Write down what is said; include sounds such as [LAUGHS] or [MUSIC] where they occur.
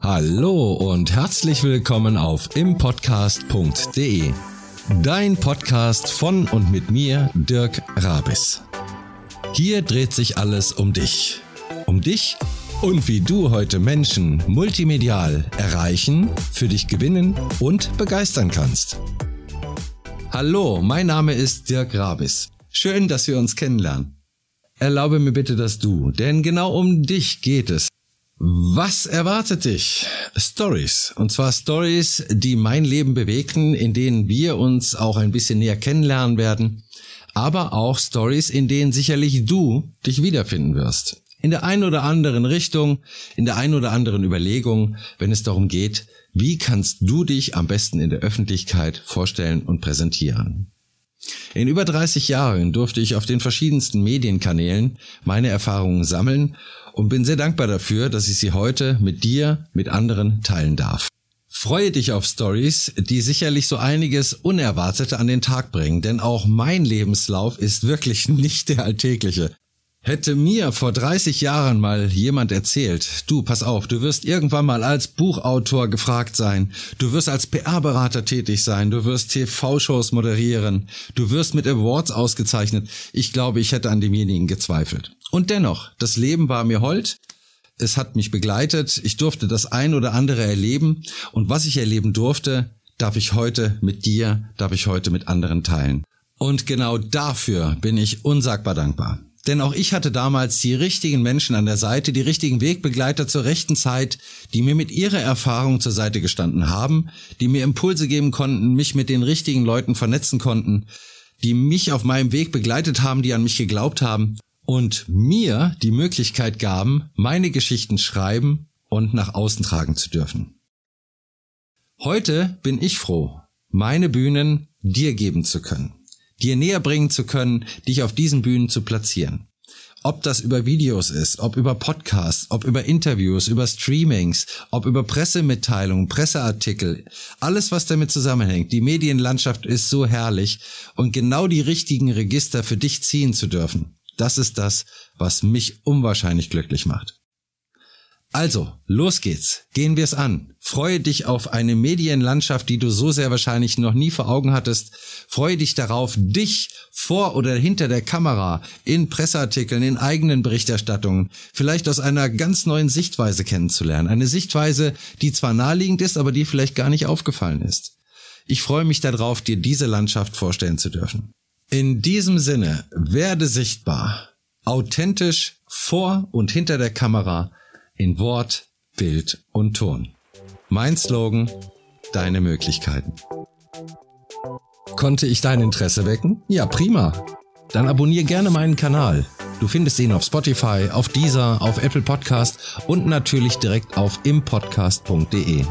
Hallo und herzlich willkommen auf impodcast.de. Dein Podcast von und mit mir, Dirk Rabis. Hier dreht sich alles um dich. Um dich und wie du heute Menschen multimedial erreichen, für dich gewinnen und begeistern kannst. Hallo, mein Name ist Dirk Rabis. Schön, dass wir uns kennenlernen. Erlaube mir bitte das Du, denn genau um dich geht es. Was erwartet dich? Stories. Und zwar Stories, die mein Leben bewegten, in denen wir uns auch ein bisschen näher kennenlernen werden. Aber auch Stories, in denen sicherlich du dich wiederfinden wirst. In der einen oder anderen Richtung, in der einen oder anderen Überlegung, wenn es darum geht, wie kannst du dich am besten in der Öffentlichkeit vorstellen und präsentieren? In über 30 Jahren durfte ich auf den verschiedensten Medienkanälen meine Erfahrungen sammeln und bin sehr dankbar dafür, dass ich sie heute mit dir, mit anderen teilen darf. Freue dich auf Stories, die sicherlich so einiges Unerwartete an den Tag bringen, denn auch mein Lebenslauf ist wirklich [LAUGHS] nicht der alltägliche. Hätte mir vor 30 Jahren mal jemand erzählt, du, pass auf, du wirst irgendwann mal als Buchautor gefragt sein, du wirst als PR-Berater tätig sein, du wirst TV-Shows moderieren, du wirst mit Awards ausgezeichnet, ich glaube, ich hätte an demjenigen gezweifelt. Und dennoch, das Leben war mir hold, es hat mich begleitet, ich durfte das ein oder andere erleben und was ich erleben durfte, darf ich heute mit dir, darf ich heute mit anderen teilen. Und genau dafür bin ich unsagbar dankbar. Denn auch ich hatte damals die richtigen Menschen an der Seite, die richtigen Wegbegleiter zur rechten Zeit, die mir mit ihrer Erfahrung zur Seite gestanden haben, die mir Impulse geben konnten, mich mit den richtigen Leuten vernetzen konnten, die mich auf meinem Weg begleitet haben, die an mich geglaubt haben und mir die Möglichkeit gaben, meine Geschichten schreiben und nach außen tragen zu dürfen. Heute bin ich froh, meine Bühnen dir geben zu können dir näher bringen zu können, dich auf diesen Bühnen zu platzieren. Ob das über Videos ist, ob über Podcasts, ob über Interviews, über Streamings, ob über Pressemitteilungen, Presseartikel, alles was damit zusammenhängt. Die Medienlandschaft ist so herrlich und genau die richtigen Register für dich ziehen zu dürfen. Das ist das, was mich unwahrscheinlich glücklich macht. Also, los geht's. Gehen wir's an. Freue dich auf eine Medienlandschaft, die du so sehr wahrscheinlich noch nie vor Augen hattest. Freue dich darauf, dich vor oder hinter der Kamera in Presseartikeln, in eigenen Berichterstattungen, vielleicht aus einer ganz neuen Sichtweise kennenzulernen. Eine Sichtweise, die zwar naheliegend ist, aber die vielleicht gar nicht aufgefallen ist. Ich freue mich darauf, dir diese Landschaft vorstellen zu dürfen. In diesem Sinne, werde sichtbar, authentisch vor und hinter der Kamera, in Wort, Bild und Ton. Mein Slogan, deine Möglichkeiten. Konnte ich dein Interesse wecken? Ja, prima. Dann abonniere gerne meinen Kanal. Du findest ihn auf Spotify, auf Deezer, auf Apple Podcast und natürlich direkt auf impodcast.de.